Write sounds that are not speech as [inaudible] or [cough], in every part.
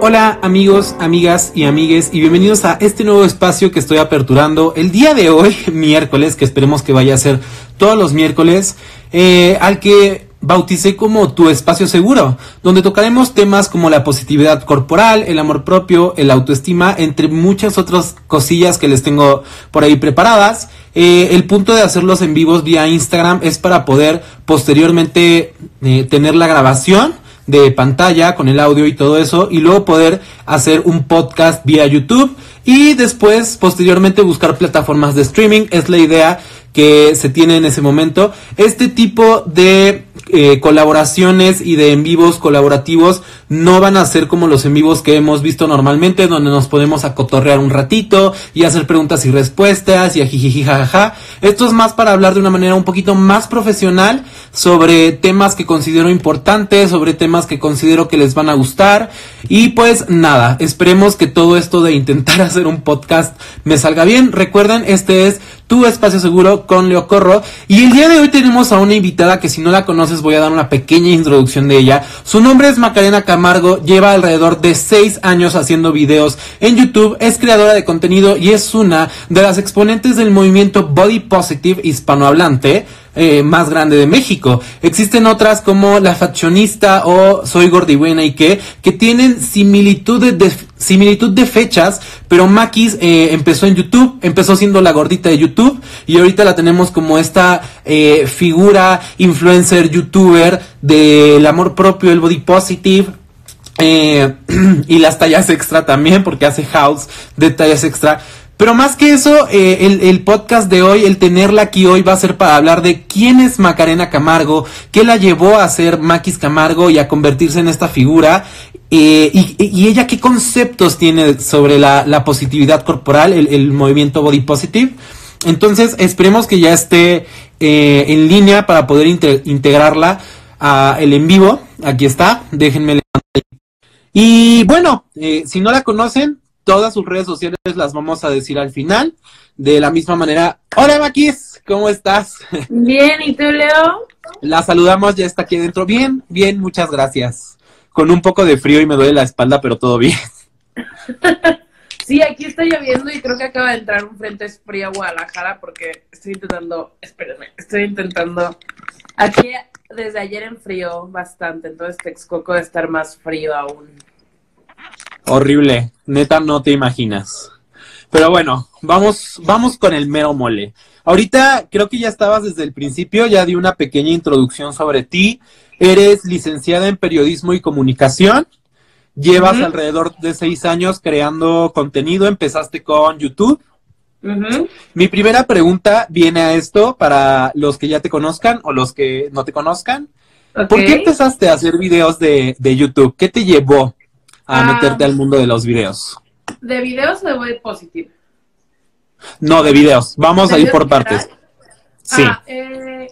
Hola amigos, amigas y amigues y bienvenidos a este nuevo espacio que estoy aperturando el día de hoy, [laughs] miércoles, que esperemos que vaya a ser todos los miércoles, eh, al que bauticé como tu espacio seguro, donde tocaremos temas como la positividad corporal, el amor propio, el autoestima, entre muchas otras cosillas que les tengo por ahí preparadas. Eh, el punto de hacerlos en vivos vía Instagram es para poder posteriormente eh, tener la grabación de pantalla con el audio y todo eso y luego poder hacer un podcast vía YouTube y después posteriormente buscar plataformas de streaming. Es la idea que se tiene en ese momento. Este tipo de eh, colaboraciones y de en vivos colaborativos no van a ser como los en vivos que hemos visto normalmente, donde nos podemos acotorrear un ratito y hacer preguntas y respuestas y a jajaja. Esto es más para hablar de una manera un poquito más profesional sobre temas que considero importantes, sobre temas que considero que les van a gustar. Y pues nada, esperemos que todo esto de intentar [laughs] hacer un podcast me salga bien. Recuerden, este es tu espacio seguro con Leo Corro. Y el día de hoy tenemos a una invitada que si no la conoces voy a dar una pequeña introducción de ella. Su nombre es Macarena Camargo, lleva alrededor de 6 años haciendo videos en YouTube, es creadora de contenido y es una de las exponentes del movimiento Body Positive hispanohablante. Eh, más grande de México. Existen otras como La Faccionista o Soy Gordibuena y que, que tienen similitudes de, similitud de fechas, pero Makis eh, empezó en YouTube, empezó siendo la gordita de YouTube y ahorita la tenemos como esta eh, figura influencer youtuber del amor propio, el body positive. [clears throat] y las tallas extra también, porque hace house de tallas extra. Pero más que eso, eh, el, podcast de hoy, el tenerla aquí hoy va a ser para hablar de quién es Macarena Camargo, qué la llevó a ser Maquis Camargo y a convertirse en esta figura, eh, y, ella qué conceptos tiene sobre la, positividad corporal, el, movimiento Body Positive. Entonces, esperemos que ya esté eh, en línea para poder integrarla a el en vivo. Aquí está, déjenme Y bueno, si no la conocen, Todas sus redes sociales las vamos a decir al final. De la misma manera, hola Maquis, ¿cómo estás? Bien, ¿y tú, Leo? La saludamos, ya está aquí dentro. Bien, bien, muchas gracias. Con un poco de frío y me duele la espalda, pero todo bien. [laughs] sí, aquí está lloviendo y creo que acaba de entrar un frente frío a Guadalajara porque estoy intentando, espérenme, estoy intentando. Aquí desde ayer en frío bastante, entonces Texcoco de estar más frío aún. Horrible, neta no te imaginas. Pero bueno, vamos, vamos con el mero mole. Ahorita creo que ya estabas desde el principio, ya di una pequeña introducción sobre ti. Eres licenciada en periodismo y comunicación. Llevas alrededor de seis años creando contenido. Empezaste con YouTube. Mi primera pregunta viene a esto para los que ya te conozcan o los que no te conozcan. ¿Por qué empezaste a hacer videos de, de YouTube? ¿Qué te llevó a ah. meterte al mundo de los videos? ¿De videos o de web positive? No, de videos. Vamos a ir por partes. Sí. Ah, eh,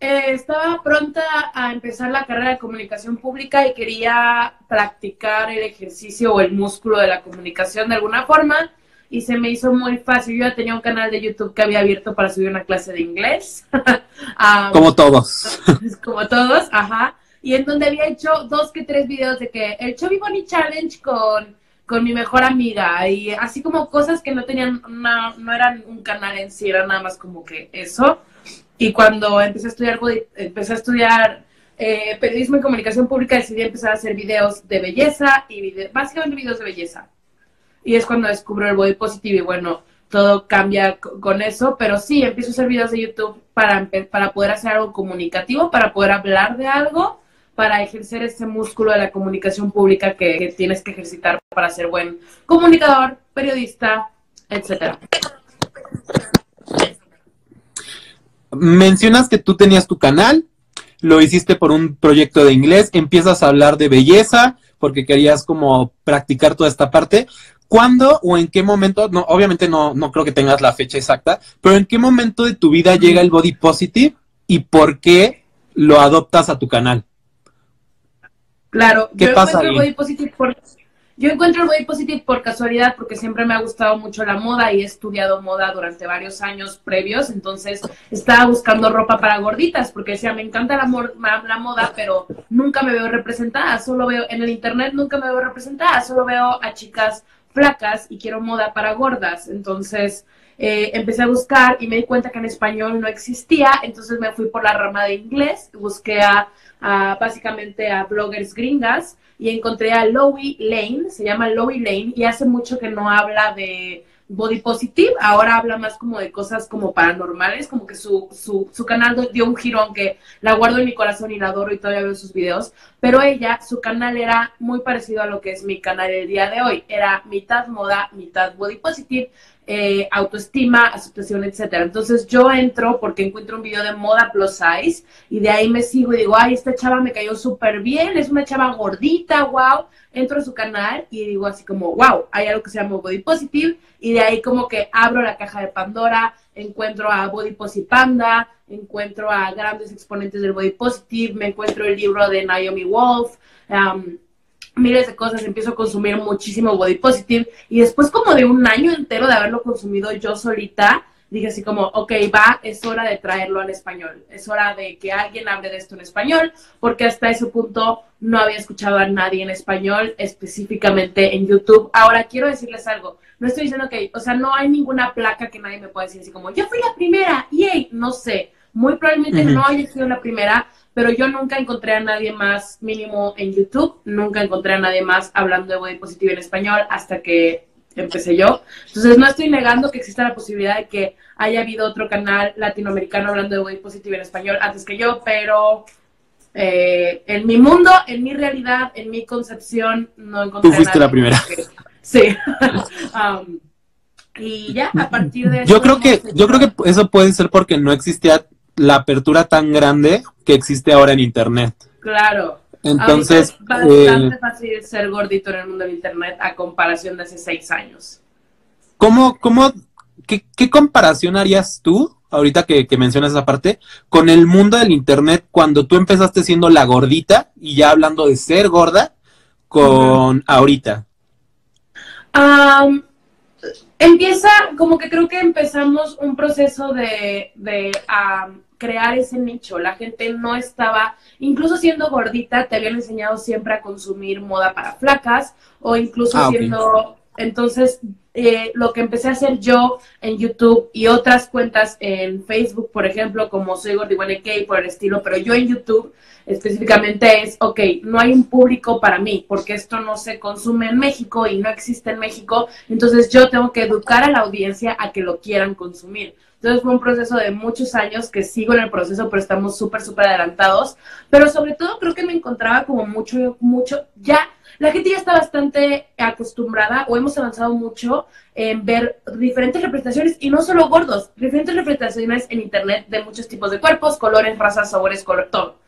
eh, estaba pronta a empezar la carrera de comunicación pública y quería practicar el ejercicio o el músculo de la comunicación de alguna forma y se me hizo muy fácil. Yo ya tenía un canal de YouTube que había abierto para subir una clase de inglés. [laughs] como todos. [laughs] como todos, ajá y en donde había hecho dos que tres videos de que el Chubby Bunny Challenge con, con mi mejor amiga y así como cosas que no tenían, no eran un canal en sí, era nada más como que eso. Y cuando empecé a estudiar, empecé a estudiar eh, periodismo y comunicación pública, decidí empezar a hacer videos de belleza y básicamente videos de belleza. Y es cuando descubro el body positive y bueno, todo cambia con eso, pero sí, empiezo a hacer videos de YouTube para, para poder hacer algo comunicativo, para poder hablar de algo para ejercer ese músculo de la comunicación pública que, tienes que ejercitar para ser buen comunicador, periodista, etcétera. Mencionas que tú tenías tu canal, lo hiciste por un proyecto de inglés, empiezas a hablar de belleza porque querías como practicar toda esta parte. ¿Cuándo o en qué momento, no, obviamente no, no creo que tengas la fecha exacta, pero en qué momento de tu vida llega el body positive y por qué lo adoptas a tu canal? Claro, yo encuentro el body positive Yo encuentro el body positive por casualidad porque siempre me ha gustado mucho la moda y he estudiado moda durante varios años previos, entonces estaba buscando ropa para gorditas porque decía, me encanta la, la moda, pero nunca me veo representada, solo veo en el internet, nunca me veo representada, solo veo a chicas flacas y quiero moda para gordas, entonces eh, empecé a buscar y me di cuenta que en español no existía, entonces me fui por la rama de inglés, busqué a, básicamente a bloggers gringas y encontré a Lowy Lane, se llama Lowy Lane y hace mucho que no habla de body positive, ahora habla más como de cosas como paranormales, como que su, su, su canal dio un giro, aunque la guardo en mi corazón y la adoro y todavía veo sus videos, pero ella, su canal era muy parecido a lo que es mi canal el día de hoy, era mitad moda, mitad body positive, eh, autoestima, aceptación, etcétera. Entonces yo entro porque encuentro un video de moda plus size y de ahí me sigo y digo, ay, esta chava me cayó súper bien, es una chava gordita, wow. Entro a su canal y digo así como, wow, hay algo que se llama Body Positive y de ahí como que abro la caja de Pandora, encuentro a Body Positive Panda, encuentro a grandes exponentes del Body Positive, me encuentro el libro de Naomi Wolf, um, miles de cosas, empiezo a consumir muchísimo body positive y después como de un año entero de haberlo consumido yo solita, dije así como, ok, va, es hora de traerlo al español, es hora de que alguien hable de esto en español, porque hasta ese punto no había escuchado a nadie en español, específicamente en YouTube. Ahora quiero decirles algo, no estoy diciendo que, o sea, no hay ninguna placa que nadie me pueda decir así como, yo fui la primera, yay, no sé, muy probablemente no haya sido la primera, pero yo nunca encontré a nadie más mínimo en YouTube, nunca encontré a nadie más hablando de body positive en español hasta que empecé yo. Entonces no estoy negando que exista la posibilidad de que haya habido otro canal latinoamericano hablando de body positive en español antes que yo, pero eh, en mi mundo, en mi realidad, en mi concepción, no encontré. Tú fuiste la primera. [laughs] Sí. [laughs] Um, y ya, a partir de eso. Yo creo que, yo creo que eso puede ser porque no existía la apertura tan grande que existe ahora en Internet. Claro. Entonces. es bastante eh, fácil ser gordito en el mundo del Internet a comparación de hace seis años. ¿Cómo, cómo, qué, comparación harías tú, ahorita que, mencionas esa parte, con el mundo del Internet cuando tú empezaste siendo la gordita y ya hablando de ser gorda, con ahorita? empieza, como que creo que empezamos un proceso de, de crear ese nicho. La gente no estaba, incluso siendo gordita, te habían enseñado siempre a consumir moda para flacas o incluso ah, siendo... Entonces, eh, lo que empecé a hacer yo en YouTube y otras cuentas en Facebook, por ejemplo, como soy K por el estilo, pero yo en YouTube específicamente es, ok, no hay un público para mí, porque esto no se consume en México y no existe en México, entonces yo tengo que educar a la audiencia a que lo quieran consumir. Entonces fue un proceso de muchos años que sigo en el proceso, pero estamos súper, súper adelantados. Pero sobre todo creo que me encontraba como mucho, mucho, ya, la gente ya está bastante acostumbrada o hemos avanzado mucho en ver diferentes representaciones y no solo gordos, diferentes representaciones en internet de muchos tipos de cuerpos, colores, razas, sabores, color, todo.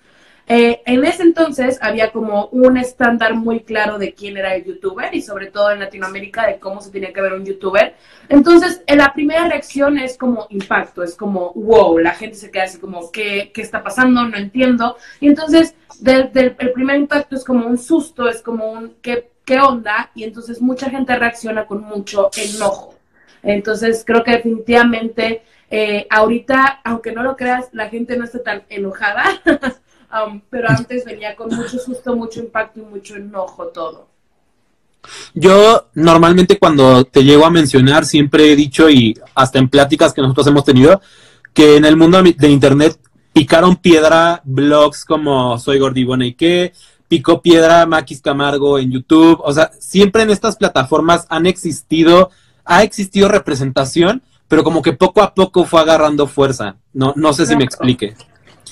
Eh, en ese entonces había como un estándar muy claro de quién era el youtuber y sobre todo en Latinoamérica de cómo se tenía que ver un youtuber. Entonces, en la primera reacción es como impacto, es como, wow, la gente se queda así como, ¿qué, qué está pasando? No entiendo. Y entonces, el primer impacto es como un susto, es como un, ¿qué, qué onda? Y entonces mucha gente reacciona con mucho enojo. Entonces, creo que definitivamente... Eh, ahorita, aunque no lo creas, la gente no está tan enojada, [laughs] pero antes venía con mucho susto, mucho impacto y mucho enojo todo. Yo normalmente cuando te llego a mencionar siempre he dicho y hasta en pláticas que nosotros hemos tenido que en el mundo de internet picaron piedra blogs como Soy Gordibona y qué, picó piedra Maquis Camargo en YouTube, o sea, siempre en estas plataformas han existido, ha existido representación, pero como que poco a poco fue agarrando fuerza. No, no sé si me explique.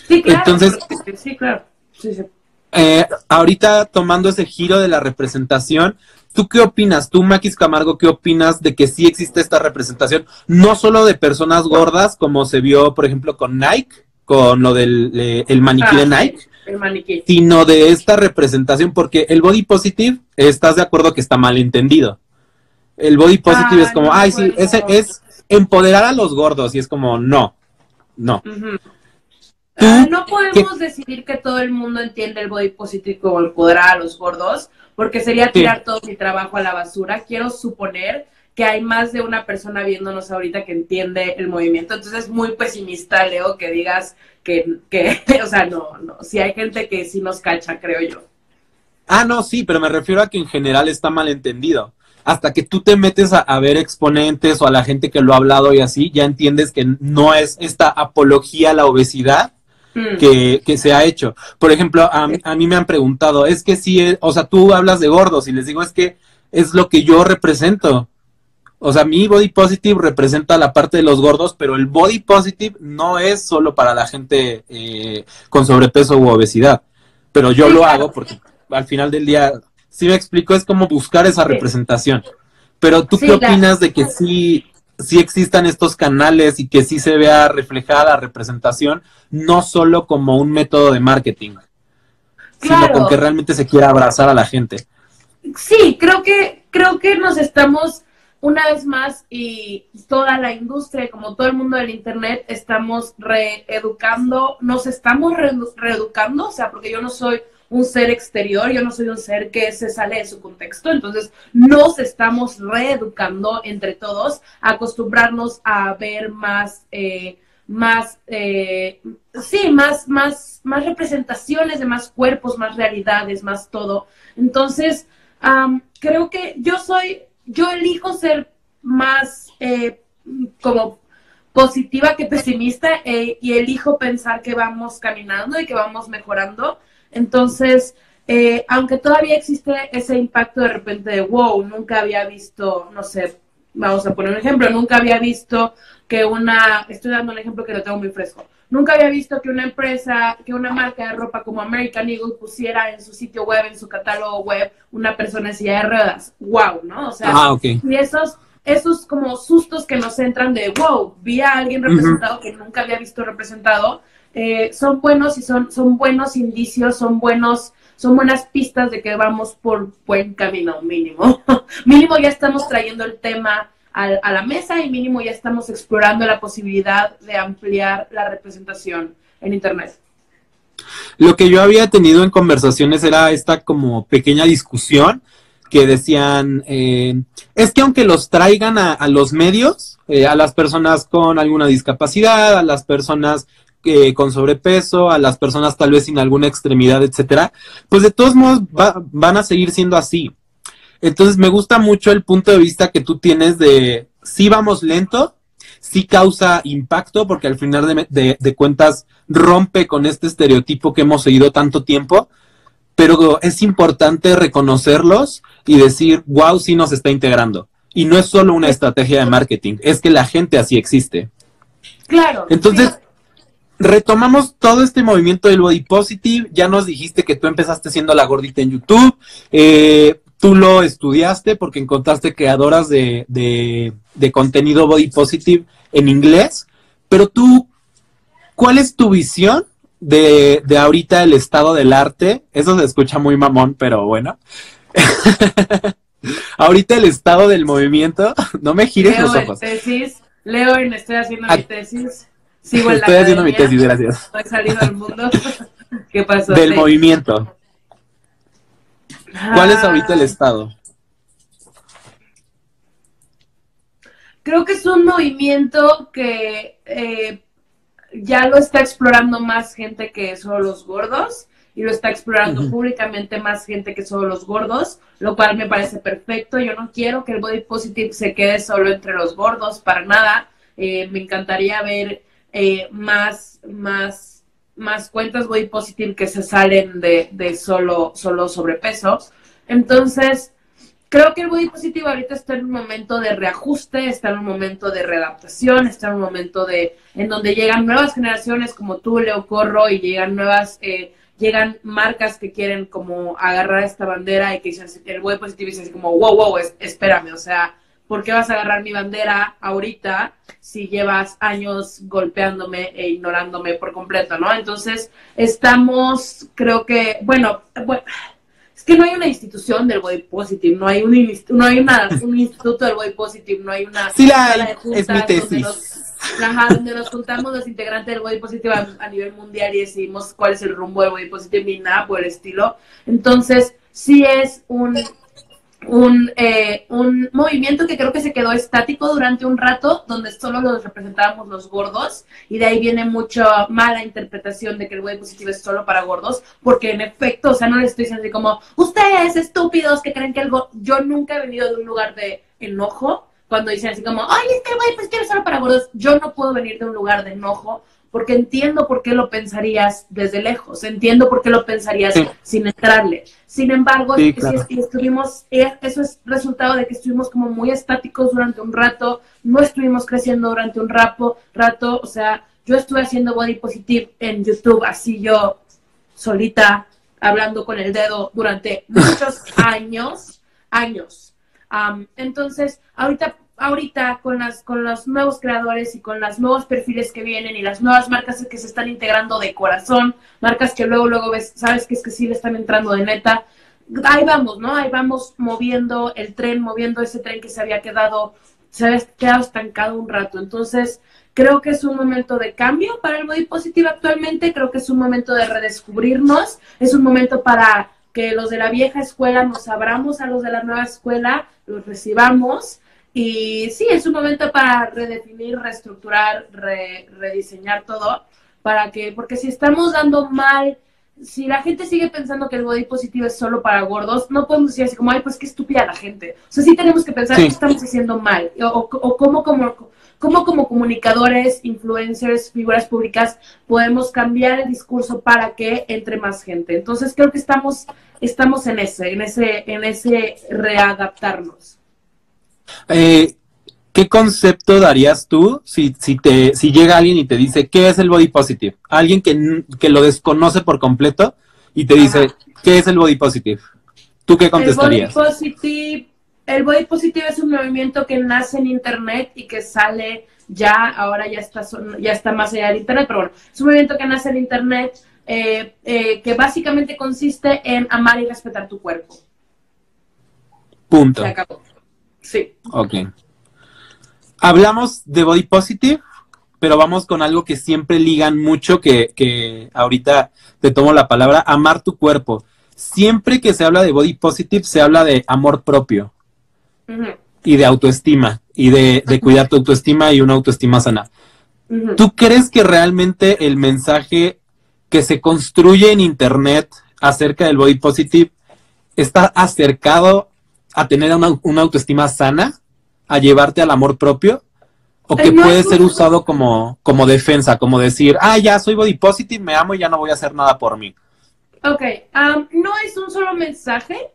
Sí, claro. Entonces, sí, claro. Eh, ahorita tomando ese giro de la representación, ¿tú qué opinas? Tú, Maquis Camargo, ¿qué opinas de que sí existe esta representación? No solo de personas gordas, como se vio, por ejemplo, con Nike, con lo del eh, el maniquí de ah, Nike. El maniquí. Sino de esta representación, porque el body positive, estás de acuerdo que está mal entendido. El body positive es como, ay, sí, ese es empoderar a los gordos, y es como, no, no. Ah, no podemos decidir que todo el mundo entiende el body positive como empoderar a los gordos, porque sería tirar todo mi trabajo a la basura. Quiero suponer que hay más de una persona viéndonos ahorita que entiende el movimiento. Entonces es muy pesimista, Leo, que digas que, que [laughs] o sea, no, no, si hay gente que sí nos cacha, creo yo. Ah, no, sí, pero me refiero a que en general está mal entendido. Hasta que tú te metes a, ver exponentes o a la gente que lo ha hablado y así, ya entiendes que no es esta apología a la obesidad. Que, que, se ha hecho. Por ejemplo, a, a, mí me han preguntado, es que sí, o sea, tú hablas de gordos y les digo, es que es lo que yo represento. O sea, mi body positive representa la parte de los gordos, pero el body positive no es solo para la gente eh, con sobrepeso u obesidad. Pero yo lo hago porque al final del día, si me explico, es como buscar esa representación. Pero tú qué opinas de que sí, sí existan estos canales y que sí se vea reflejada la representación, no solo como un método de marketing, sino con que realmente se quiera abrazar a la gente. Sí, creo que, creo que nos estamos una vez más, y toda la industria, como todo el mundo del Internet, estamos reeducando, nos estamos reeducando, o sea, porque yo no soy un ser exterior, yo no soy un ser que se sale de su contexto, entonces nos estamos reeducando entre todos, acostumbrarnos a ver más, eh, más, eh, sí, más, más, más representaciones de más cuerpos, más realidades, más todo. Entonces, creo que yo soy yo elijo ser más eh, como positiva que pesimista eh, y elijo pensar que vamos caminando y que vamos mejorando. Entonces, eh, aunque todavía existe ese impacto de repente de, wow, nunca había visto, no sé, vamos a poner un ejemplo, nunca había visto que una, estoy dando un ejemplo que lo tengo muy fresco, Nunca había visto que una empresa, que una marca de ropa como American Eagle pusiera en su sitio web, en su catálogo web, una persona en silla de ruedas. ¡Wow! ¿No? O sea, ah, y esos, esos como sustos que nos entran de, wow, vi a alguien representado que nunca había visto representado, eh, son buenos y son, son buenos indicios, son buenos son buenas pistas de que vamos por buen camino, mínimo. [laughs] mínimo ya estamos trayendo el tema a, la mesa y mínimo ya estamos explorando la posibilidad de ampliar la representación en Internet. Lo que yo había tenido en conversaciones era esta como pequeña discusión que decían, eh, es que aunque los traigan a, los medios, eh, a las personas con alguna discapacidad, a las personas eh, con sobrepeso, a las personas tal vez sin alguna extremidad, etcétera, pues de todos modos van a seguir siendo así. Entonces me gusta mucho el punto de vista que tú tienes de si vamos lento, sí causa impacto, porque al final de, cuentas rompe con este estereotipo que hemos seguido tanto tiempo, pero es importante reconocerlos y decir, wow, sí nos está integrando. Y no es solo una estrategia de marketing, es que la gente así existe. Claro. Entonces, retomamos todo este movimiento del body positive. Ya nos dijiste que tú empezaste siendo la gordita en YouTube. Eh, tú lo estudiaste porque encontraste creadoras de, de, contenido body positive en inglés, pero tú, ¿cuál es tu visión de, de ahorita el estado del arte? Eso se escucha muy mamón, pero bueno. [laughs] ahorita el estado del movimiento, [laughs] no me gires los ojos. Tesis, leo y estoy haciendo mi tesis. Sigo en estoy haciendo mi tesis, gracias. Estoy saliendo al mundo. [laughs] ¿Qué pasó? Del movimiento. ¿Cuál es ahorita el estado? Creo que es un movimiento que eh, ya lo está explorando más gente que solo los gordos y lo está explorando públicamente más gente que solo los gordos, lo cual me parece perfecto. Yo no quiero que el body positive se quede solo entre los gordos, para nada. Eh, me encantaría ver eh, más, más más cuentas body positive que se salen de, de solo, solo sobrepeso. Entonces, creo que el body positive ahorita está en un momento de reajuste, está en un momento de readaptación, está en un momento de en donde llegan nuevas generaciones como tú, Leo Corro, y llegan nuevas, eh, llegan marcas que quieren como agarrar esta bandera y que dicen, el body positive dice así como, wow, wow, espérame, o sea, ¿por qué vas a agarrar mi bandera ahorita si llevas años golpeándome e ignorándome por completo, ¿no? Entonces, estamos, creo que, bueno, es que no hay una institución del body positive, no hay un, no hay una, un [laughs] instituto del body positive, no hay una... Sí, la es mi tesis. Donde nos, donde nos juntamos los integrantes del body positive a, a, nivel mundial y decidimos cuál es el rumbo del body positive ni nada por el estilo. Entonces, sí es un un, eh, un movimiento que creo que se quedó estático durante un rato, donde solo los representábamos los gordos, y de ahí viene mucha mala interpretación de que el body positivo es solo para gordos, porque en efecto, o sea, no les estoy diciendo así como, ustedes estúpidos que creen que algo, yo nunca he venido de un lugar de enojo, cuando dicen así como, ay, este body positivo es solo para gordos, yo no puedo venir de un lugar de enojo, porque entiendo por qué lo pensarías desde lejos, entiendo por qué lo pensarías sin entrarle. Sin embargo, estuvimos, eh, eso es resultado de que estuvimos como muy estáticos durante un rato, no estuvimos creciendo durante un rato, rato o sea, yo estuve haciendo body positive en YouTube, así yo solita, hablando con el dedo durante muchos [laughs] años, años. entonces, ahorita ahorita con las con los nuevos creadores y con los nuevos perfiles que vienen y las nuevas marcas que se están integrando de corazón, marcas que luego luego ves, sabes que es que sí le están entrando de neta. Ahí vamos, ¿no? Ahí vamos moviendo el tren, moviendo ese tren que se había quedado se había quedado estancado un rato. Entonces, creo que es un momento de cambio para el body positivo actualmente, creo que es un momento de redescubrirnos, es un momento para que los de la vieja escuela nos abramos a los de la nueva escuela, los recibamos y sí, es un momento para redefinir, reestructurar, rediseñar todo, para que, porque si estamos dando mal, si la gente sigue pensando que el body positivo es solo para gordos, no podemos decir así como, ay, pues qué estúpida la gente. O sea, sí tenemos que pensar que estamos haciendo mal, o, o cómo, como, cómo como comunicadores, influencers, figuras públicas, podemos cambiar el discurso para que entre más gente. Entonces creo que estamos, estamos en ese, en ese, en ese readaptarnos. Eh, ¿Qué concepto darías tú si, si, te, si llega alguien y te dice, ¿qué es el body positive? Alguien que, que lo desconoce por completo y te dice, ¿qué es el body positive? ¿Tú qué contestarías? El body, positive, el body positive es un movimiento que nace en Internet y que sale ya, ahora ya está, ya está más allá del Internet, pero bueno, es un movimiento que nace en Internet eh, eh, que básicamente consiste en amar y respetar tu cuerpo. Punto. Se acabó. Sí. Ok. Hablamos de body positive, pero vamos con algo que siempre ligan mucho, que, que ahorita te tomo la palabra, amar tu cuerpo. Siempre que se habla de body positive, se habla de amor propio y de autoestima y de, cuidar tu autoestima y una autoestima sana. ¿Tú crees que realmente el mensaje que se construye en Internet acerca del body positive está acercado a tener una, autoestima sana, a llevarte al amor propio, o que puede ser usado como, como defensa, como decir, ah, ya soy body positive, me amo y ya no voy a hacer nada por mí. Ok, no es un solo mensaje,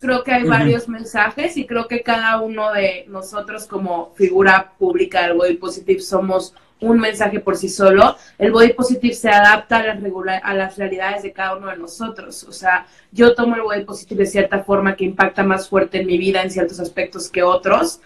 creo que hay varios mensajes y creo que cada uno de nosotros como figura pública del body positive somos un mensaje por sí solo, el body positive se adapta a las, a las realidades de cada uno de nosotros. O sea, yo tomo el body positive de cierta forma que impacta más fuerte en mi vida en ciertos aspectos que otros.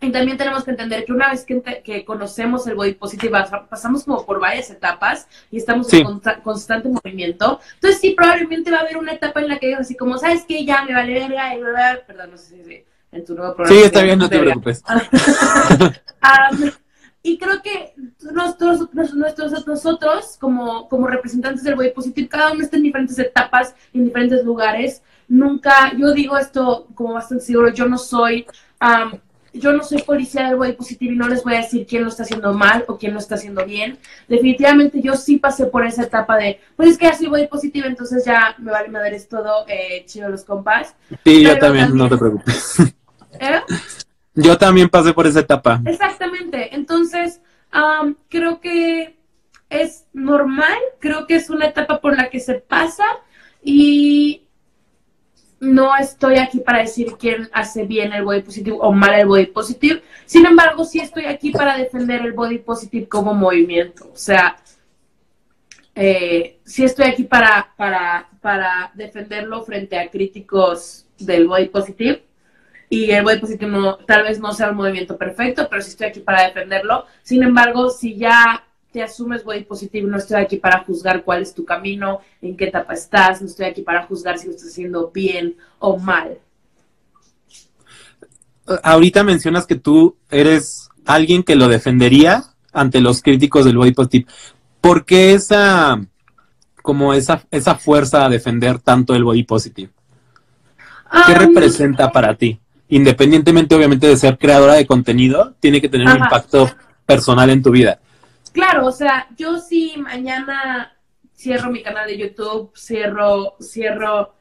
y también tenemos que entender que una vez que, conocemos el body positive, pasamos como por varias etapas y estamos en constante movimiento. Entonces, sí, probablemente va a haber una etapa en la que digo así como, ¿sabes qué? Ya me vale verga y Perdón, no sé si en tu nuevo programa. Sí, está bien, no te preocupes. [laughs] Y creo que nosotros, nosotros, nosotros como, como representantes del body positivo, cada uno está en diferentes etapas, en diferentes lugares. Nunca, yo digo esto como bastante seguro, yo no soy, yo no soy policía del body positivo y no les voy a decir quién lo está haciendo mal o quién lo está haciendo bien. Definitivamente yo sí pasé por esa etapa de, pues es que ya soy body positivo, entonces ya me vale madre es todo, eh, chido los compas. Sí, yo también, no te preocupes. ¿Eh? Yo también pasé por esa etapa. Exactamente. Entonces, creo que es normal, creo que es una etapa por la que se pasa y no estoy aquí para decir quién hace bien el body positive o mal el body positive. Sin embargo, sí estoy aquí para defender el body positive como movimiento. O sea, eh, sí estoy aquí para, para, para defenderlo frente a críticos del body positive y el body positivo no, tal vez no sea un movimiento perfecto, pero sí estoy aquí para defenderlo. Sin embargo, si ya te asumes body positivo, no estoy aquí para juzgar cuál es tu camino, en qué etapa estás, no estoy aquí para juzgar si lo estás haciendo bien o mal. Ahorita mencionas que tú eres alguien que lo defendería ante los críticos del body positive. ¿Por qué esa como esa, esa fuerza a defender tanto el body positive? ¿Qué representa para ti? Independientemente, obviamente, de ser creadora de contenido, tiene que tener un impacto personal en tu vida. Claro, o sea, yo sí mañana cierro mi canal de YouTube, cierro, cierro,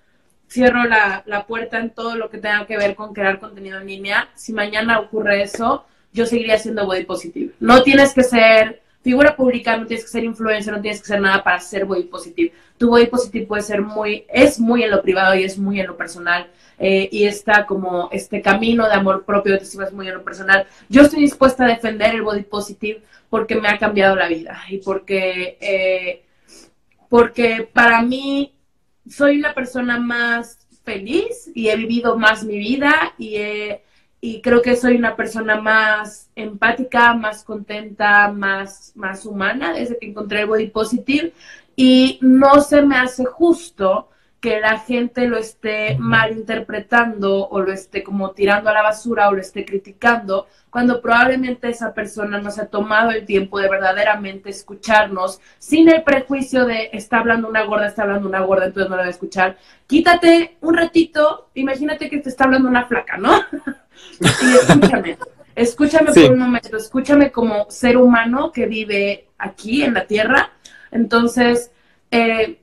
cierro la, la puerta en todo lo que tenga que ver con crear contenido en línea. Si mañana ocurre eso, yo seguiría siendo body positive. No tienes que ser figura pública, no tienes que ser influencer, no tienes que ser nada para ser body positive. Tu body positive puede ser muy, es muy en lo privado y es muy en lo personal. Eh, y está como este camino de amor propio, de es muy en lo personal. Yo estoy dispuesta a defender el body positive porque me ha cambiado la vida y porque, eh, porque para mí soy una persona más feliz y he vivido más mi vida y, y creo que soy una persona más empática, más contenta, más, más humana desde que encontré el body positive. Y no se me hace justo que la gente lo esté malinterpretando o lo esté como tirando a la basura o lo esté criticando, cuando probablemente esa persona no se ha tomado el tiempo de verdaderamente escucharnos sin el prejuicio de está hablando una gorda, está hablando una gorda, entonces no la voy a escuchar. Quítate un ratito, imagínate que te está hablando una flaca, ¿no? [laughs] y escúchame, escúchame por un momento, escúchame como ser humano que vive aquí en la tierra. Entonces, eh,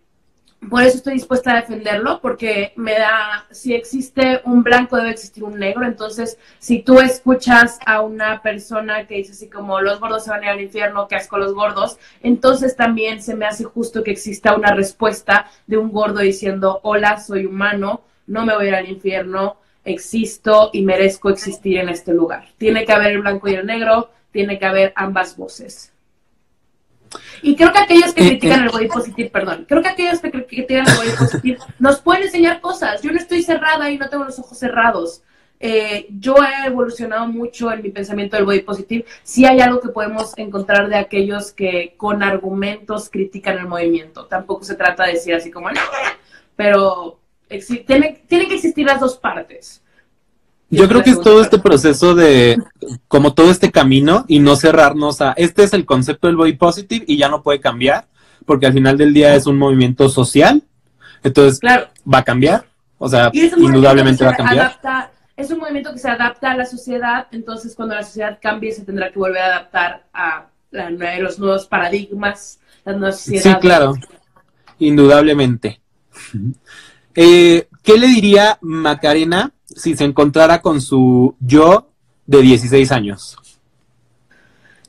por eso estoy dispuesta a defenderlo, porque me da, si existe un blanco, debe existir un negro. Entonces, si tú escuchas a una persona que dice así como los gordos se van a ir al infierno, que asco los gordos, entonces también se me hace justo que exista una respuesta de un gordo diciendo, hola, soy humano, no me voy a ir al infierno, existo y merezco existir en este lugar. Tiene que haber el blanco y el negro, tiene que haber ambas voces. Y creo que aquellos que eh, critican eh. el body positive, perdón, creo que aquellos que critican el body positive nos pueden enseñar cosas. Yo no estoy cerrada y no tengo los ojos cerrados. Eh, yo he evolucionado mucho en mi pensamiento del body positive. Sí hay algo que podemos encontrar de aquellos que con argumentos critican el movimiento. Tampoco se trata de decir así como, no, pero tiene, tiene que existir las dos partes. Yo creo que es todo este proceso de, como todo este camino y no cerrarnos a, este es el concepto del body positive y ya no puede cambiar, porque al final del día es un movimiento social, entonces va a cambiar, o sea, indudablemente va a cambiar. es un movimiento que se adapta a la sociedad, entonces cuando la sociedad cambie se tendrá que volver a adaptar a los nuevos paradigmas, las nuevas sociedades. Sí, claro, indudablemente. Eh, ¿Qué le diría Macarena si se encontrara con su yo de 16 años?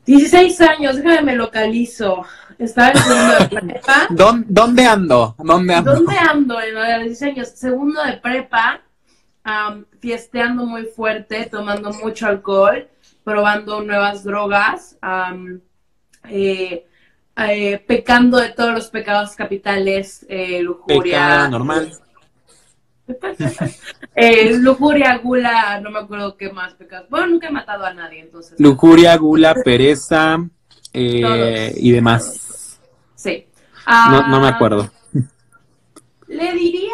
16 años, déjame me localizo. Estaba en segundo de prepa. [laughs] ¿Dónde, ando? ¿Dónde ando? ¿Dónde ando? En los 16 años. Segundo de prepa, fiesteando muy fuerte, tomando mucho alcohol, probando nuevas drogas, eh, eh, pecando de todos los pecados capitales, eh, lujuria. normal. [laughs] eh, lujuria, gula, no me acuerdo qué más pecados. Bueno, nunca he matado a nadie, entonces. Lujuria, gula, pereza eh, y demás. Sí. no, no me ah, acuerdo. Le diría.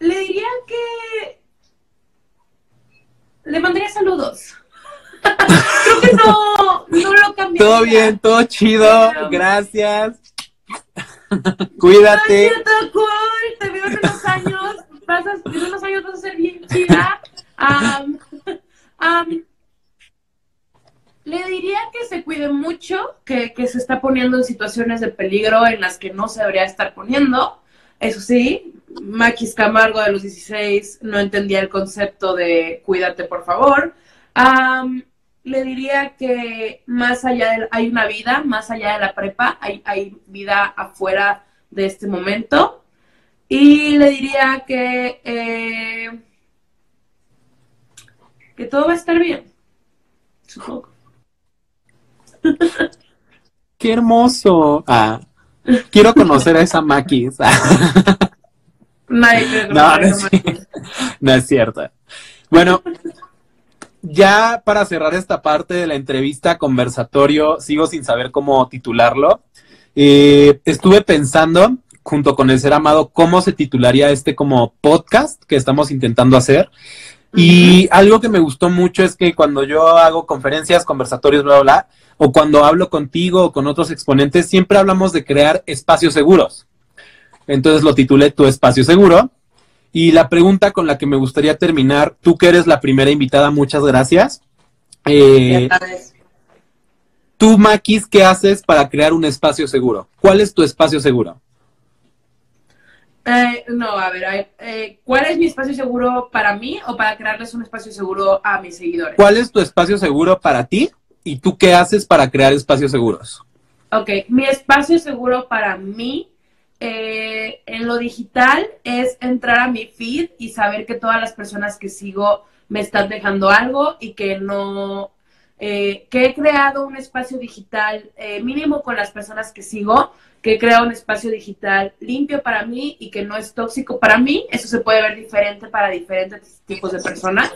Le diría que. Le mandaría saludos. [laughs] Creo que no, no lo cambié. Todo bien, todo chido, gracias. Cuídate. Ay, cool. Te veo unos años. Vas a, en unos años vas a ser bien chida. le diría que se cuide mucho, que, que se está poniendo en situaciones de peligro en las que no se debería estar poniendo. Eso sí, Maquis Camargo de los 16 no entendía el concepto de cuídate, por favor. Um, le diría que más allá de, hay una vida, más allá de la prepa, hay, hay vida afuera de este momento. Y le diría que, eh, que todo va a estar bien, supongo. [laughs] Qué hermoso. Ah, quiero conocer a esa Maquis. [laughs] no, no es cierto. [laughs] Bueno, ya para cerrar esta parte de la entrevista conversatorio, sigo sin saber cómo titularlo. Eh, estuve pensando, junto con el ser amado, cómo se titularía este como podcast que estamos intentando hacer. Y algo que me gustó mucho es que cuando yo hago conferencias, conversatorios, bla, bla, bla, o cuando hablo contigo o con otros exponentes, siempre hablamos de crear espacios seguros. Entonces lo titulé Tu espacio seguro. Y la pregunta con la que me gustaría terminar, tú que eres la primera invitada, muchas gracias. Eh, tú, Maquis, ¿qué haces para crear un espacio seguro? ¿Cuál es tu espacio seguro? Eh, no, a ver, eh, ¿cuál es mi espacio seguro para mí o para crearles un espacio seguro a mis seguidores? ¿Cuál es tu espacio seguro para ti y tú qué haces para crear espacios seguros? Ok, mi espacio seguro para mí eh, en lo digital es entrar a mi feed y saber que todas las personas que sigo me están dejando algo y que no, que he creado un espacio digital mínimo con las personas que sigo que crea un espacio digital limpio para mí y que no es tóxico para mí. Eso se puede ver diferente para diferentes tipos de personas.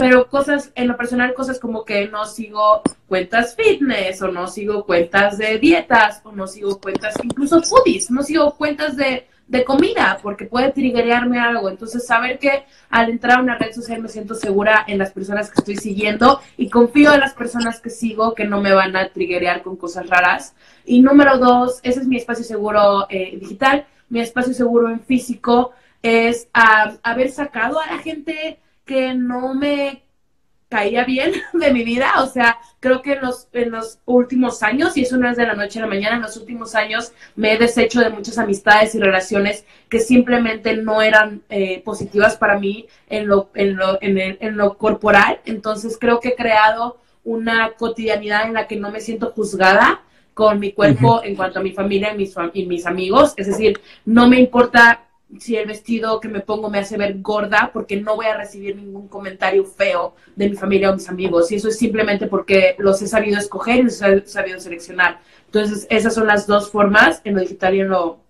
Pero cosas, en lo personal, cosas como que no sigo cuentas fitness o no sigo cuentas de dietas o no sigo cuentas, incluso foodies, no sigo cuentas de de comida, porque puede triggerearme algo. Entonces, saber que al entrar a una red social me siento segura en las personas que estoy siguiendo y confío en las personas que sigo que no me van a triggerear con cosas raras. Y número dos, ese es mi espacio seguro eh, digital. Mi espacio seguro en físico es ah, haber sacado a la gente que no me caía bien [laughs] de mi vida, o sea, creo que en los, en los últimos años, y eso no es de la noche a la mañana, en los últimos años me he deshecho de muchas amistades y relaciones que simplemente no eran eh, positivas para mí en lo, en, lo, en, en lo corporal, entonces creo que he creado una cotidianidad en la que no me siento juzgada con mi cuerpo en cuanto a mi familia y mis, y mis amigos, es decir, no me importa si el vestido que me pongo me hace ver gorda, porque no voy a recibir ningún comentario feo de mi familia o mis amigos. Y eso es simplemente porque los he sabido escoger y los he sabido seleccionar. Entonces, esas son las dos formas, en lo digital y en lo,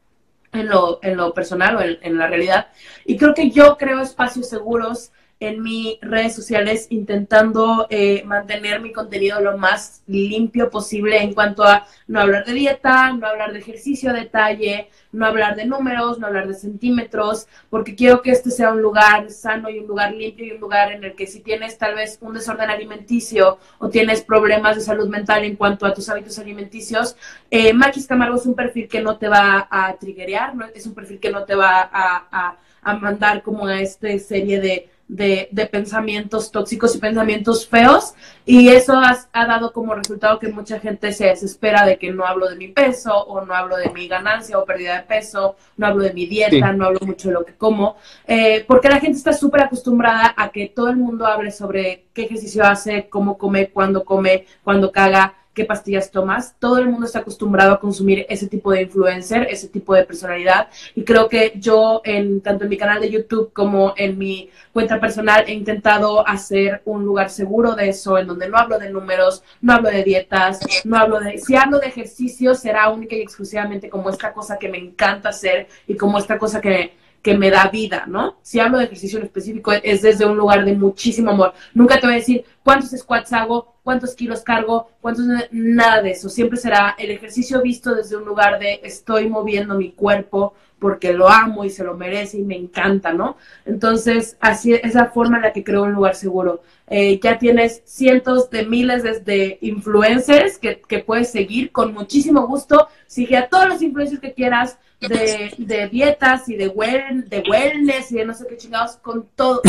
en lo, en lo personal o en, en la realidad. Y creo que yo creo espacios seguros en mis redes sociales intentando eh, mantener mi contenido lo más limpio posible en cuanto a no hablar de dieta, no hablar de ejercicio a detalle, no hablar de números, no hablar de centímetros, porque quiero que este sea un lugar sano y un lugar limpio y un lugar en el que si tienes tal vez un desorden alimenticio o tienes problemas de salud mental en cuanto a tus hábitos alimenticios, eh, Maquis Camargo es un perfil que no te va a triggerear, es un perfil que no te va a, a, a mandar como a esta serie de de, pensamientos tóxicos y pensamientos feos y eso ha, dado como resultado que mucha gente se desespera de que no hablo de mi peso o no hablo de mi ganancia o pérdida de peso, no hablo de mi dieta, no hablo mucho de lo que como, eh, porque la gente está súper acostumbrada a que todo el mundo hable sobre qué ejercicio hace, cómo come, cuándo come, cuándo caga, qué pastillas tomas. Todo el mundo está acostumbrado a consumir ese tipo de influencer, ese tipo de personalidad. Y creo que yo, en, tanto en mi canal de YouTube como en mi cuenta personal, he intentado hacer un lugar seguro de eso, en donde no hablo de números, no hablo de dietas, no hablo de... Si hablo de ejercicio, será única y exclusivamente como esta cosa que me encanta hacer y como esta cosa que que me da vida, ¿no? Si hablo de ejercicio en específico, es desde un lugar de muchísimo amor. Nunca te voy a decir cuántos squats hago, cuántos kilos cargo, cuántos... Nada de eso. Siempre será el ejercicio visto desde un lugar de estoy moviendo mi cuerpo porque lo amo y se lo merece y me encanta, ¿no? Entonces, así es la forma en la que creo un lugar seguro. Eh, ya tienes cientos de miles de, influencers que, puedes seguir con muchísimo gusto. Sigue a todos los influencers que quieras de, dietas y de, well, de wellness y de no sé qué chingados, con todo,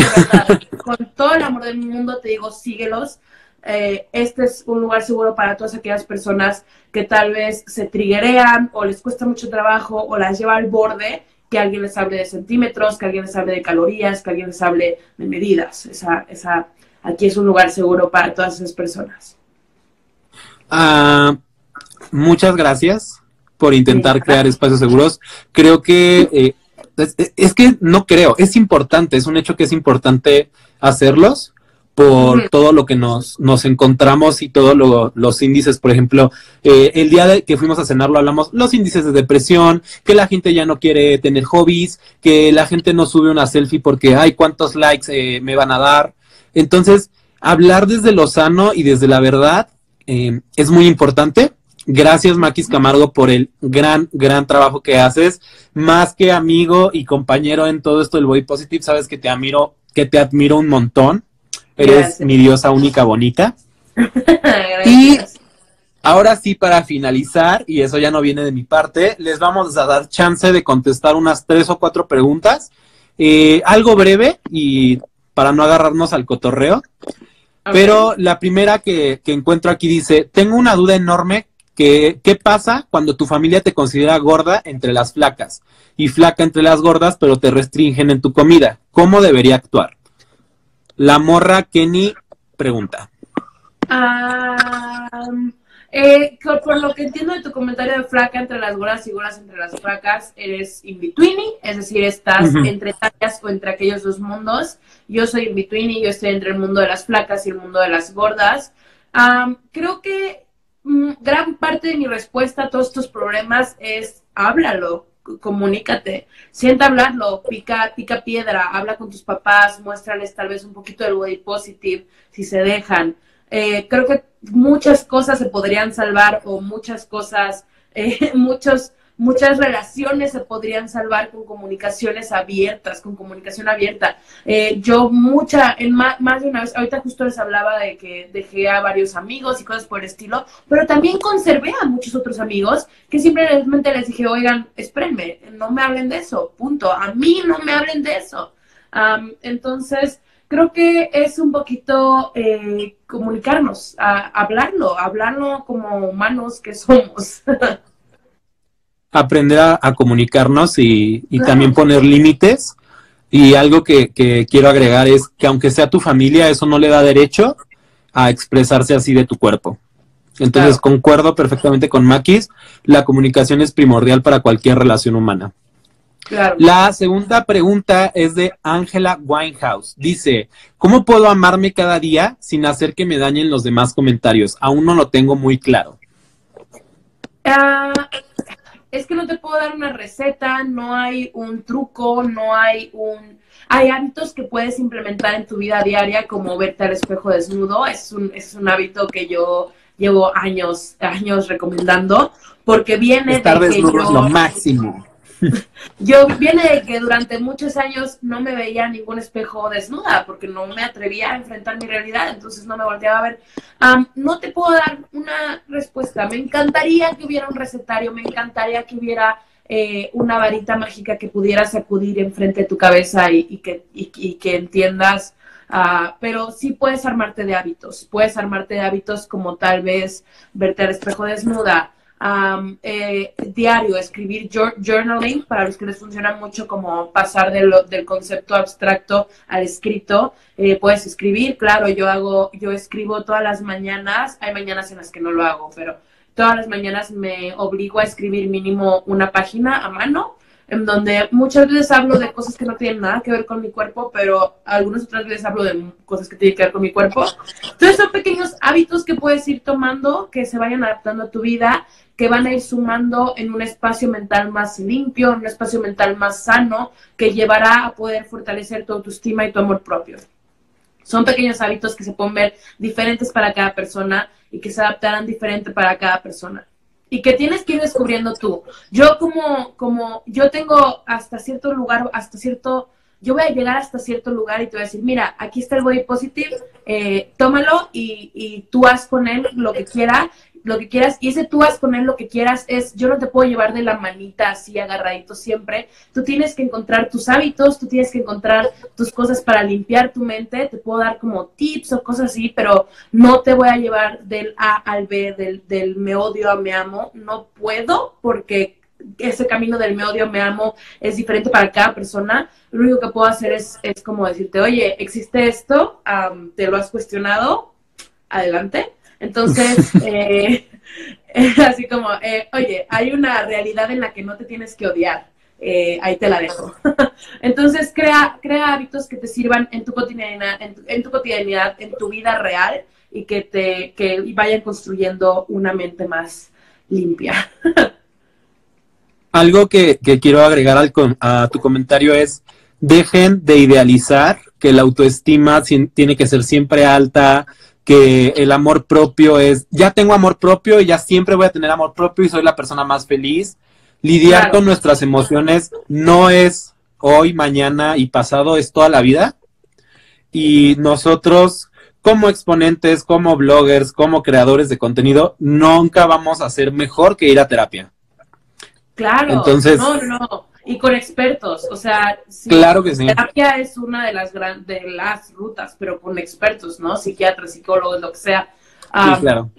con todo el amor del mundo te digo, síguelos. Eh, este es un lugar seguro para todas aquellas personas que tal vez se triguerean o les cuesta mucho trabajo o las lleva al borde, que alguien les hable de centímetros, que alguien les hable de calorías, que alguien les hable de medidas. Esa, esa, aquí es un lugar seguro para todas esas personas. Ah, muchas gracias por intentar crear espacios seguros. Creo que eh, es, que no creo, es importante, es un hecho que es importante hacerlos por todo lo que nos, nos encontramos y todos los índices, por ejemplo, eh, el día de que fuimos a cenar lo hablamos, los índices de depresión, que la gente ya no quiere tener hobbies, que la gente no sube una selfie porque, ay, cuántos likes eh, me van a dar. Entonces, hablar desde lo sano y desde la verdad es muy importante Gracias, Maquis Camargo, por el gran, gran trabajo que haces. Más que amigo y compañero en todo esto del Body Positive, sabes que te admiro que te admiro un montón. Eres mi diosa única bonita. [laughs] y ahora sí, para finalizar, y eso ya no viene de mi parte, les vamos a dar chance de contestar unas tres o cuatro preguntas. Eh, algo breve y para no agarrarnos al cotorreo. Pero la primera que, que, encuentro aquí dice, tengo una duda enorme que, ¿qué pasa cuando tu familia te considera gorda entre las flacas y flaca entre las gordas, pero te restringen en tu comida? ¿Cómo debería actuar? La morra Kenny pregunta. eh, por lo que entiendo de tu comentario de flaca entre las gordas y gordas entre las flacas, eres in between, es decir, estás entre tallas o entre aquellos dos mundos. Yo soy in between, yo estoy entre el mundo de las flacas y el mundo de las gordas. creo que mm, gran parte de mi respuesta a todos estos problemas es háblalo, comunícate, sienta hablarlo, pica, pica piedra, habla con tus papás, muéstrales tal vez un poquito del body positive si se dejan. Eh, creo que muchas cosas se podrían salvar o muchas cosas, eh, [laughs] muchos muchas relaciones se podrían salvar con comunicaciones abiertas, con comunicación abierta. Eh, yo mucha, en más, de una vez, ahorita justo les hablaba de que dejé a varios amigos y cosas por el estilo, pero también conservé a muchos otros amigos que simplemente les dije, oigan, espérenme, no me hablen de eso, punto, a mí no me hablen de eso. entonces, creo que es un poquito eh, comunicarnos, hablarlo, hablarlo como humanos que somos. [laughs] aprender a, comunicarnos y, también poner límites. Y algo que, quiero agregar es que aunque sea tu familia, eso no le da derecho a expresarse así de tu cuerpo. Entonces, concuerdo perfectamente con Maquis, la comunicación es primordial para cualquier relación humana. La segunda pregunta es de Angela Winehouse. Dice, ¿cómo puedo amarme cada día sin hacer que me dañen los demás comentarios? Aún no lo tengo muy claro. Ah, es que no te puedo dar una receta, no hay un truco, no hay un... Hay hábitos que puedes implementar en tu vida diaria, como verte al espejo desnudo. Es un, es un hábito que yo llevo años, años recomendando, porque viene Estar de desnudo es lo máximo. Yo viene de que durante muchos años no me veía ningún espejo desnuda porque no me atrevía a enfrentar mi realidad, entonces no me volteaba a ver. no te puedo dar una respuesta. Me encantaría que hubiera un recetario, me encantaría que hubiera eh, una varita mágica que pudieras sacudir enfrente de tu cabeza y, que, que entiendas. Ah, pero sí puedes armarte de hábitos, puedes armarte de hábitos como tal vez verte al espejo desnuda, eh, diario, escribir journaling, para los que les funciona mucho como pasar del concepto abstracto al escrito, eh, puedes escribir, claro, yo hago, yo escribo todas las mañanas, hay mañanas en las que no lo hago, pero todas las mañanas me obligo a escribir mínimo una página a mano en donde muchas veces hablo de cosas que no tienen nada que ver con mi cuerpo, pero algunas otras veces hablo de cosas que tienen que ver con mi cuerpo. Entonces son pequeños hábitos que puedes ir tomando, que se vayan adaptando a tu vida, que van a ir sumando en un espacio mental más limpio, en un espacio mental más sano, que llevará a poder fortalecer tu autoestima y tu amor propio. Son pequeños hábitos que se pueden ver diferentes para cada persona y que se adaptarán diferente para cada persona y que tienes que ir descubriendo tú. Yo como, como, yo tengo hasta cierto lugar, hasta cierto, yo voy a llegar hasta cierto lugar y te voy a decir, mira, aquí está el body positive, eh, tómalo y, y tú haz con él lo que quiera lo que quieras, y ese tú haz con él lo que quieras, es yo no te puedo llevar de la manita así agarradito siempre, tú tienes que encontrar tus hábitos, tú tienes que encontrar tus cosas para limpiar tu mente, te puedo dar como tips o cosas así, pero no te voy a llevar del A al B, del, del me odio a me amo, no puedo porque ese camino del me odio, me amo es diferente para cada persona. Lo único que puedo hacer es, es como decirte, oye, existe esto, te lo has cuestionado, adelante. Entonces, [laughs] eh, [laughs] así como, eh, oye, hay una realidad en la que no te tienes que odiar. Eh, ahí te la dejo. [laughs] Entonces, crea, crea hábitos que te sirvan en tu cotidianidad, en tu, cotidianidad, en tu vida real y que te que vayan construyendo una mente más limpia. Algo que, que quiero agregar al, a tu comentario es, dejen de idealizar que la autoestima tiene que ser siempre alta, que el amor propio es, ya tengo amor propio y ya siempre voy a tener amor propio y soy la persona más feliz. Lidiar con nuestras emociones no es hoy, mañana y pasado, es toda la vida. y nosotros como exponentes, como bloggers, como creadores de contenido, nunca vamos a ser mejor que ir a terapia. Claro, Entonces, no, no, y con expertos, o sea, claro que sí. terapia es una de las de las rutas, pero con expertos, ¿no? Psiquiatras, psicólogos, lo que sea. sí, claro.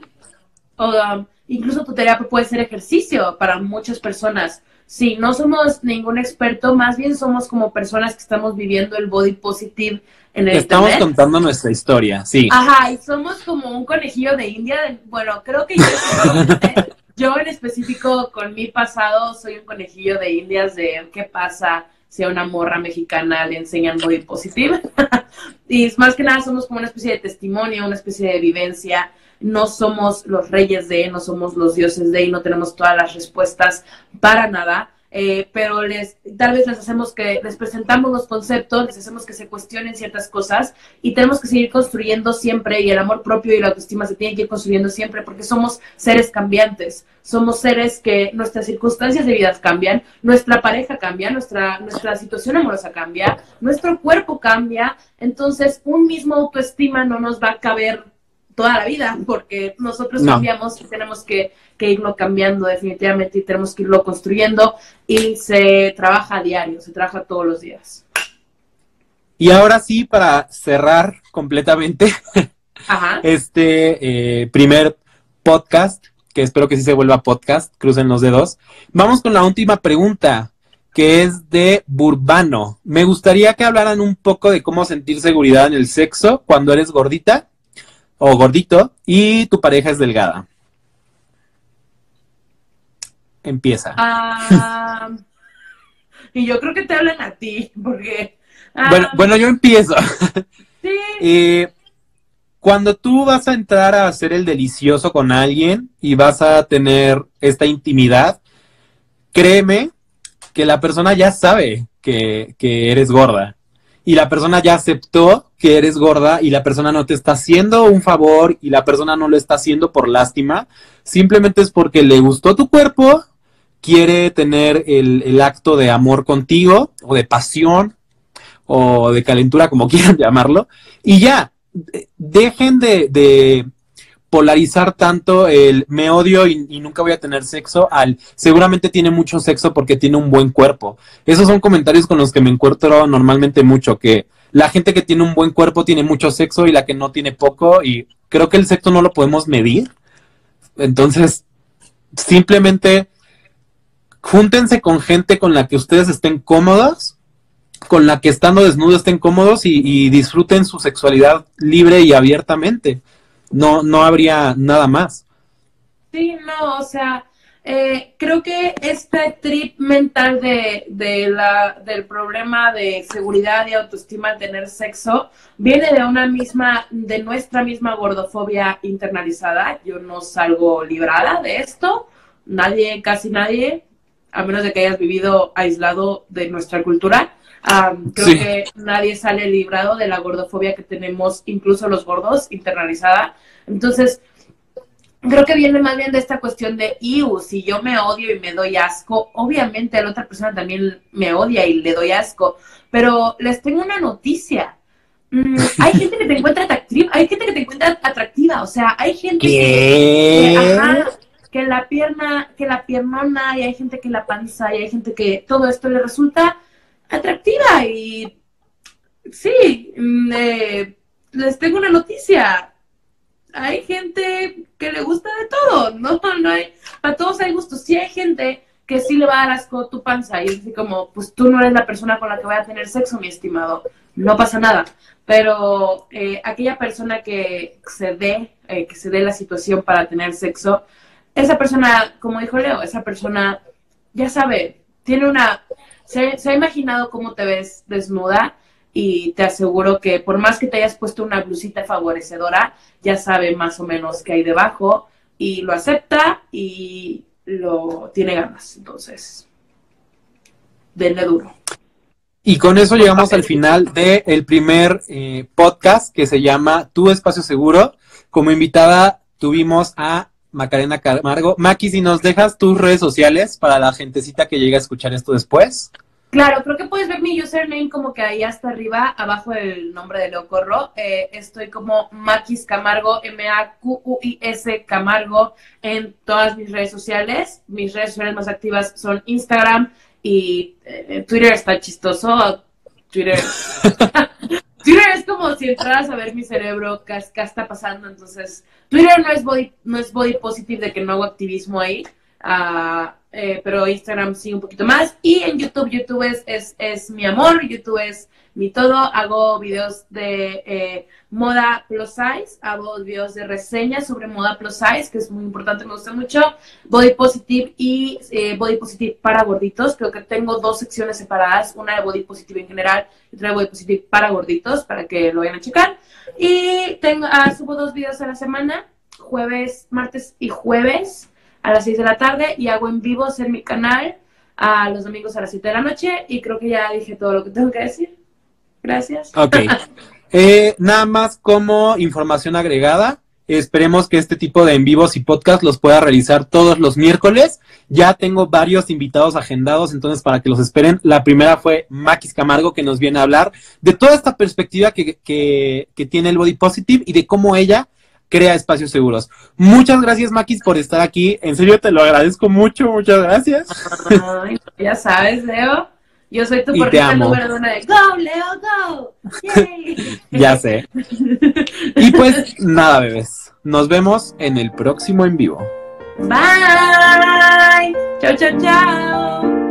O, incluso tu terapia puede ser ejercicio para muchas personas. Sí, no somos ningún experto, más bien somos como personas que estamos viviendo el body positive en el Estamos contando nuestra historia, sí. Ajá, y somos como un conejillo de India. Bueno, creo que yo, [laughs] yo en específico con mi pasado soy un conejillo de Indias de qué pasa si a una morra mexicana le enseñan body positive. [laughs] y más que nada somos como una especie de testimonio, una especie de vivencia no somos los reyes de, no somos los dioses de, y no tenemos todas las respuestas para nada. Eh, pero les, tal vez les hacemos que, les presentamos los conceptos, les hacemos que se cuestionen ciertas cosas y tenemos que seguir construyendo siempre y el amor propio y la autoestima se tienen que ir construyendo siempre porque somos seres cambiantes, somos seres que nuestras circunstancias de vida cambian, nuestra pareja cambia, nuestra, nuestra situación amorosa cambia, nuestro cuerpo cambia, entonces un mismo autoestima no nos va a caber toda la vida, porque nosotros cambiamos y tenemos que, irlo cambiando definitivamente y tenemos que irlo construyendo y se trabaja a diario, se trabaja todos los días. Y ahora sí, para cerrar completamente [laughs] este eh, primer podcast, que espero que sí se vuelva podcast, crucen los dedos, vamos con la última pregunta que es de Burbano. Me gustaría que hablaran un poco de cómo sentir seguridad en el sexo cuando eres gordita o gordito y tu pareja es delgada. Empieza. Ah, y yo creo que te hablan a ti, porque... Ah, bueno, bueno, yo empiezo. Sí. [laughs] Eh, cuando tú vas a entrar a hacer el delicioso con alguien y vas a tener esta intimidad, créeme que la persona ya sabe que, que eres gorda y la persona ya aceptó que eres gorda y la persona no te está haciendo un favor y la persona no lo está haciendo por lástima, simplemente es porque le gustó tu cuerpo, quiere tener el, acto de amor contigo o de pasión o de calentura, como [laughs] quieran llamarlo, y ya, dejen de polarizar tanto el me odio y, nunca voy a tener sexo al seguramente tiene mucho sexo porque tiene un buen cuerpo. Esos son comentarios con los que me encuentro normalmente mucho, que la gente que tiene un buen cuerpo tiene mucho sexo y la que no tiene poco y creo que el sexo no lo podemos medir. Entonces, simplemente júntense con gente con la que ustedes estén cómodos, con la que estando desnudos estén cómodos y disfruten su sexualidad libre y abiertamente no, no habría nada más. Sí, no, o sea, eh, creo que este trip mental de, de la, del problema de seguridad y autoestima al tener sexo viene de una misma, de nuestra misma gordofobia internalizada. Yo no salgo librada de esto, nadie, casi nadie, a menos de que hayas vivido aislado de nuestra cultura creo que nadie sale librado de la gordofobia que tenemos, incluso los gordos, internalizada. Entonces, creo que viene más bien de esta cuestión de, Iu, si yo me odio y me doy asco, obviamente a la otra persona también me odia y le doy asco. Pero les tengo una noticia. Mm, hay [laughs] gente que te encuentra atractiva, hay gente que te encuentra atractiva, o sea, hay gente que, que la pierna, que la piernona, y hay gente que la panza, y hay gente que todo esto le resulta atractiva y sí, mm, eh, les tengo una noticia. Hay gente que le gusta de todo, no, [laughs] no hay, para todos hay gustos. Sí hay gente que sí le va a dar asco tu panza y así como, pues tú no eres la persona con la que voy a tener sexo, mi estimado, no pasa nada. Pero eh, aquella persona que se dé, eh, que se dé la situación para tener sexo, esa persona, como dijo Leo, esa persona ya sabe, tiene una se, ha imaginado cómo te ves desnuda y te aseguro que por más que te hayas puesto una blusita favorecedora, ya sabe más o menos qué hay debajo y lo acepta y lo tiene ganas. Entonces, denle duro. Y con eso llegamos al final del primer eh, podcast que se llama Tu Espacio Seguro. Como invitada tuvimos a Macarena Camargo. Maki, si nos dejas tus redes sociales para la gentecita que llegue a escuchar esto después. Claro, creo que puedes ver mi username como que ahí hasta arriba, abajo del nombre de Leo Corro. Eh, estoy como Maquis Camargo, M-A-Q-U-I-S Camargo en todas mis redes sociales. Mis redes sociales más activas son Instagram y eh, Twitter está chistoso. Twitter. [laughs] Twitter es como si entraras a ver mi cerebro, qué, está pasando. Entonces, Twitter no es body, no es body positive de que no hago activismo ahí. Uh, eh, pero Instagram sí un poquito más. Y en YouTube, YouTube es, es, mi amor, YouTube es mi todo. Hago videos de eh, moda plus size, hago videos de reseñas sobre moda plus size, que es muy importante, me gusta mucho. Body positive y eh, body positive para gorditos. Creo que tengo dos secciones separadas, una de body positive en general y otra de body positive para gorditos, para que lo vayan a checar. Y tengo, ah, subo dos videos a la semana, jueves, martes y jueves a las 6 de la tarde y hago en vivos en mi canal a los domingos a las 7 de la noche y creo que ya dije todo lo que tengo que decir. Gracias. Ok. [laughs] Eh, nada más como información agregada, esperemos que este tipo de en vivos y podcast los pueda realizar todos los miércoles. Ya tengo varios invitados agendados, entonces para que los esperen. La primera fue Maquis Camargo, que nos viene a hablar de toda esta perspectiva que, que, que tiene el Body Positive y de cómo ella crea espacios seguros. Muchas gracias, Maquis, por estar aquí. En serio, te lo agradezco mucho. Muchas gracias. ya sabes, Leo. Yo soy tu porrita número uno de Go, Leo, go. ya sé. Y pues nada, bebés. Nos vemos en el próximo en vivo. Bye. Chao, chao, chao.